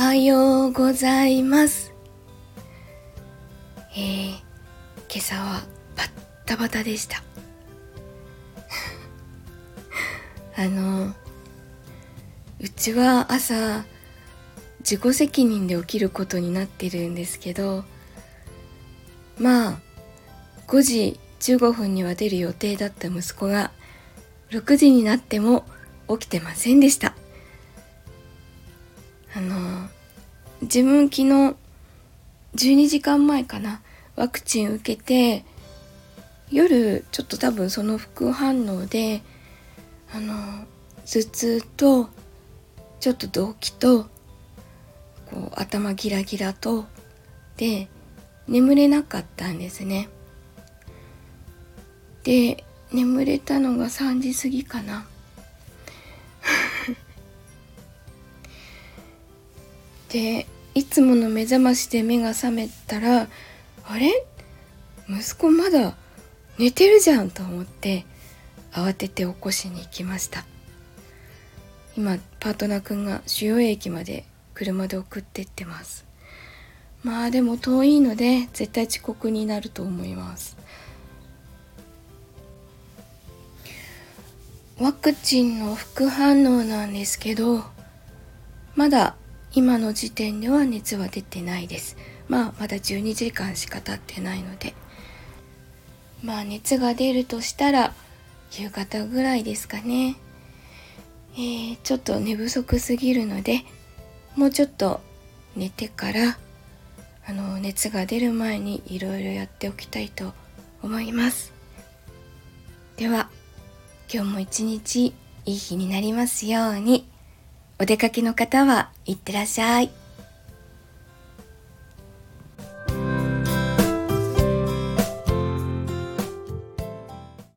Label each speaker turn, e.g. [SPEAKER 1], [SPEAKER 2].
[SPEAKER 1] はようございます。えー、今朝はバッタバタでした。あのうちは朝自己責任で起きることになってるんですけどまあ5時15分には出る予定だった息子が6時になっても起きてませんでした。あの自分昨日12時間前かなワクチン受けて夜ちょっと多分その副反応であの頭痛とちょっと動悸とこう頭ギラギラとで眠れなかったんですね。で眠れたのが3時過ぎかな。でいつもの目覚ましで目が覚めたらあれ？息子まだ寝てるじゃんと思って慌てて起こしに行きました。今パートナーくんが主要駅まで車で送ってってます。まあでも遠いので絶対遅刻になると思います。ワクチンの副反応なんですけどまだ今の時点では熱は出てないです。まあまだ12時間しか経ってないので。まあ熱が出るとしたら夕方ぐらいですかね。えー、ちょっと寝不足すぎるのでもうちょっと寝てからあの熱が出る前にいろいろやっておきたいと思います。では今日も一日いい日になりますように。お出かけの方は行ってらっしゃい。